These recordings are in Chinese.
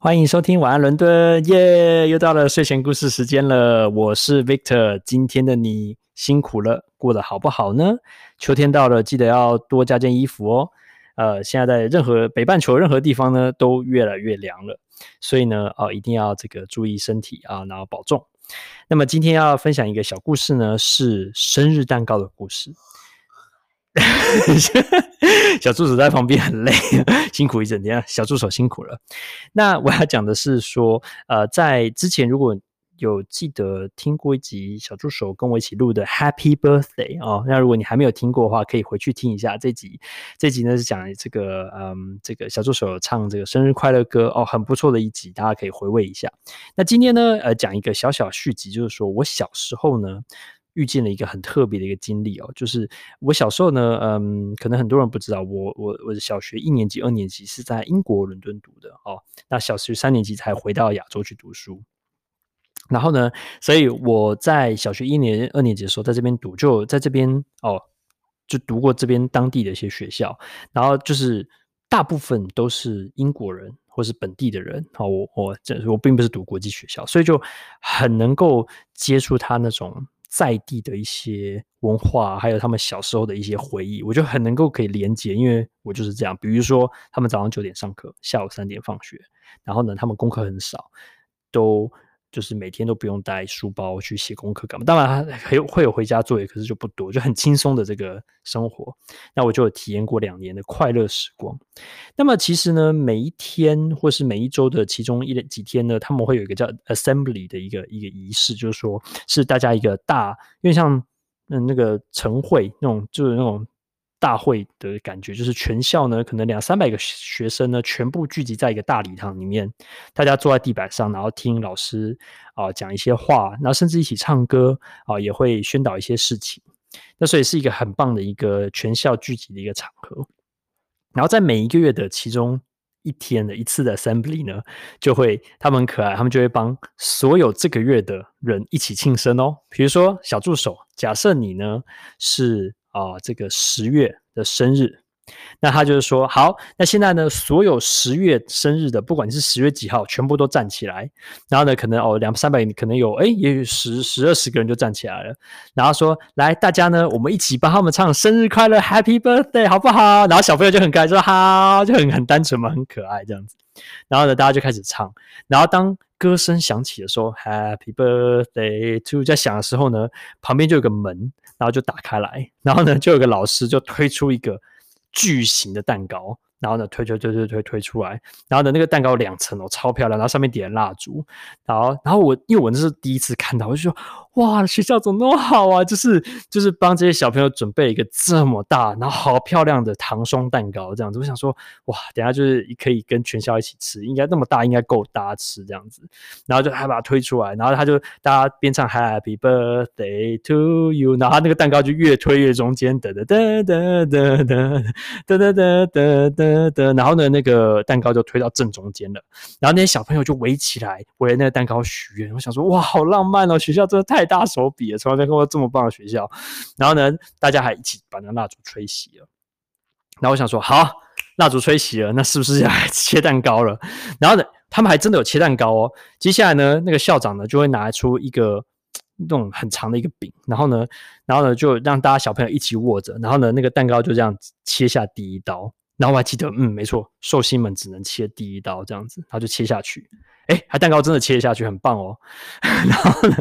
欢迎收听晚安伦敦，耶！又到了睡前故事时间了。我是 Victor，今天的你辛苦了，过得好不好呢？秋天到了，记得要多加件衣服哦。呃，现在在任何北半球任何地方呢，都越来越凉了，所以呢，哦，一定要这个注意身体啊，然后保重。那么今天要分享一个小故事呢，是生日蛋糕的故事。小助手在旁边很累，辛苦一整天，小助手辛苦了。那我要讲的是说，呃，在之前如果有记得听过一集小助手跟我一起录的 Happy Birthday 哦，那如果你还没有听过的话，可以回去听一下这集。这集呢是讲这个，嗯，这个小助手唱这个生日快乐歌哦，很不错的一集，大家可以回味一下。那今天呢，呃，讲一个小小续集，就是说我小时候呢。遇见了一个很特别的一个经历哦，就是我小时候呢，嗯，可能很多人不知道，我我我小学一年级、二年级是在英国伦敦读的哦，那小学三年级才回到亚洲去读书。然后呢，所以我在小学一年、二年级的时候，在这边读，就在这边哦，就读过这边当地的一些学校，然后就是大部分都是英国人或是本地的人。好，我我这我并不是读国际学校，所以就很能够接触他那种。在地的一些文化，还有他们小时候的一些回忆，我就很能够可以连接，因为我就是这样。比如说，他们早上九点上课，下午三点放学，然后呢，他们功课很少，都。就是每天都不用带书包去写功课干嘛？当然还有会有回家作业，可是就不多，就很轻松的这个生活。那我就有体验过两年的快乐时光。那么其实呢，每一天或是每一周的其中一几天呢，他们会有一个叫 assembly 的一个一个仪式，就是说是大家一个大，因为像嗯那个晨会那种，就是那种。大会的感觉就是全校呢，可能两三百个学生呢，全部聚集在一个大礼堂里面，大家坐在地板上，然后听老师啊讲一些话，然后甚至一起唱歌啊，也会宣导一些事情。那所以是一个很棒的一个全校聚集的一个场合。然后在每一个月的其中一天的一次的 assembly 呢，就会他们很可爱，他们就会帮所有这个月的人一起庆生哦。比如说小助手，假设你呢是。啊、这个十月的生日，那他就是说，好，那现在呢，所有十月生日的，不管你是十月几号，全部都站起来。然后呢，可能哦，两三百，可能有，哎，也许十十二十个人就站起来了。然后说，来，大家呢，我们一起帮他们唱生日快乐，Happy Birthday，好不好？然后小朋友就很可爱，说好，就很很单纯嘛，很可爱这样子。然后呢，大家就开始唱。然后当歌声响起的时候，Happy Birthday to，在响的时候呢，旁边就有个门。然后就打开来，然后呢，就有个老师就推出一个巨型的蛋糕，然后呢，推推推推推推出来，然后呢，那个蛋糕两层哦，超漂亮，然后上面点蜡烛，然后，然后我因为我那是第一次看到，我就说。哇，学校怎么那么好啊？就是就是帮这些小朋友准备一个这么大，然后好漂亮的糖霜蛋糕这样子。我想说，哇，等下就是可以跟全校一起吃，应该那么大，应该够大家吃这样子。然后就还把它推出来，然后他就大家边唱 Happy Birthday to you，然后那个蛋糕就越推越中间，哒哒哒哒哒哒哒哒哒的，然后呢，那个蛋糕就推到正中间了。然后那些小朋友就围起来围那个蛋糕许愿。我想说，哇，好浪漫哦，学校真的太。大手笔了，从来没看过这么棒的学校。然后呢，大家还一起把那蜡烛吹熄了。然后我想说，好，蜡烛吹熄了，那是不是要切蛋糕了？然后呢，他们还真的有切蛋糕哦。接下来呢，那个校长呢就会拿出一个那种很长的一个饼，然后呢，然后呢就让大家小朋友一起握着，然后呢，那个蛋糕就这样切下第一刀。然后我还记得，嗯，没错，寿星们只能切第一刀这样子，他就切下去。哎，还蛋糕真的切下去，很棒哦。然后呢，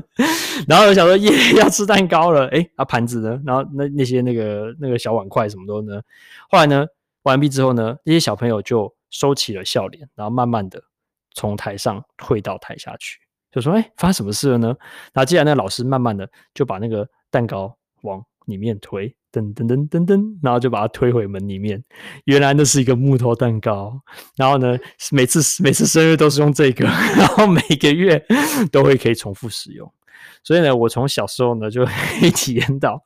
然后我想说，耶，要吃蛋糕了。哎，啊盘子呢？然后那那些那个那个小碗筷什么的呢？后来呢，完毕之后呢，那些小朋友就收起了笑脸，然后慢慢的从台上退到台下去，就说：“哎，发生什么事了呢？”然后接下来那老师慢慢的就把那个蛋糕往里面推。噔噔噔噔噔，然后就把它推回门里面。原来那是一个木头蛋糕。然后呢，每次每次生日都是用这个，然后每个月 都会可以重复使用。所以呢，我从小时候呢就 可以体验到，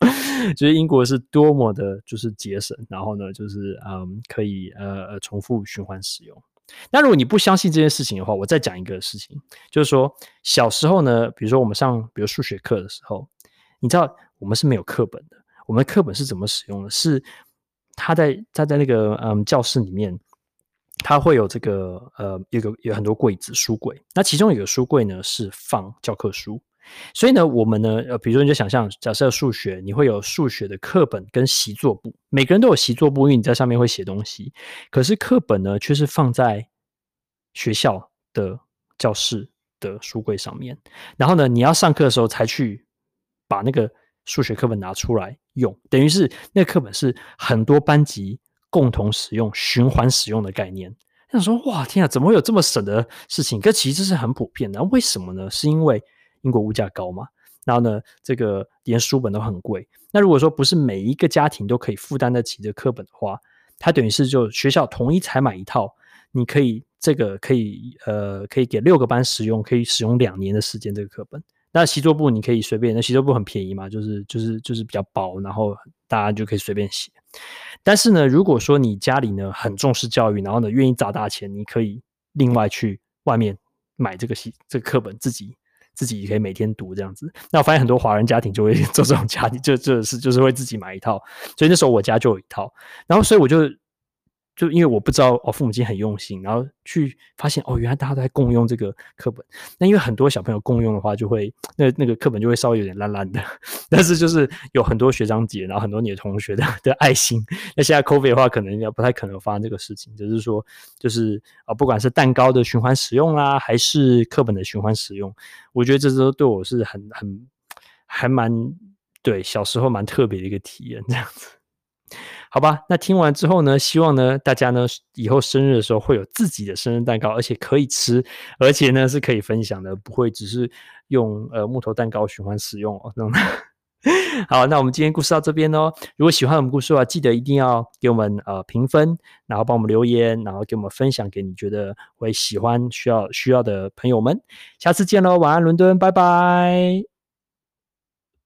就是英国是多么的，就是节省。然后呢，就是嗯，可以呃呃重复循环使用。那如果你不相信这件事情的话，我再讲一个事情，就是说小时候呢，比如说我们上比如数学课的时候，你知道我们是没有课本的。我们的课本是怎么使用的？是他在他在那个嗯教室里面，它会有这个呃，有个有很多柜子书柜，那其中有个书柜呢是放教科书，所以呢，我们呢，呃，比如说你就想象，假设数学，你会有数学的课本跟习作簿，每个人都有习作簿，因为你在上面会写东西，可是课本呢却是放在学校的教室的书柜上面，然后呢，你要上课的时候才去把那个数学课本拿出来用，等于是那个课本是很多班级。共同使用、循环使用的概念，想说哇天啊，怎么会有这么省的事情？可其实是很普遍的。为什么呢？是因为英国物价高嘛？然后呢，这个连书本都很贵。那如果说不是每一个家庭都可以负担得起的课本的话，它等于是就学校统一采买一套，你可以这个可以呃可以给六个班使用，可以使用两年的时间这个课本。那习作簿你可以随便，那习作簿很便宜嘛，就是就是就是比较薄，然后大家就可以随便写。但是呢，如果说你家里呢很重视教育，然后呢愿意砸大钱，你可以另外去外面买这个习这个课本，自己自己也可以每天读这样子。那我发现很多华人家庭就会 做这种家庭，就就是就是会自己买一套。所以那时候我家就有一套，然后所以我就。就因为我不知道哦，父母亲很用心，然后去发现哦，原来大家都在共用这个课本。那因为很多小朋友共用的话，就会那那个课本就会稍微有点烂烂的。但是就是有很多学长姐，然后很多你的同学的的爱心。那现在 COVID 的话，可能要不太可能发生这个事情。就是说，就是啊，不管是蛋糕的循环使用啦，还是课本的循环使用，我觉得这都对我是很很还蛮对小时候蛮特别的一个体验，这样子。好吧，那听完之后呢，希望呢大家呢以后生日的时候会有自己的生日蛋糕，而且可以吃，而且呢是可以分享的，不会只是用呃木头蛋糕循环使用哦。好，那我们今天故事到这边哦。如果喜欢我们故事的话，记得一定要给我们呃评分，然后帮我们留言，然后给我们分享给你觉得会喜欢、需要需要的朋友们。下次见喽，晚安，伦敦，拜拜。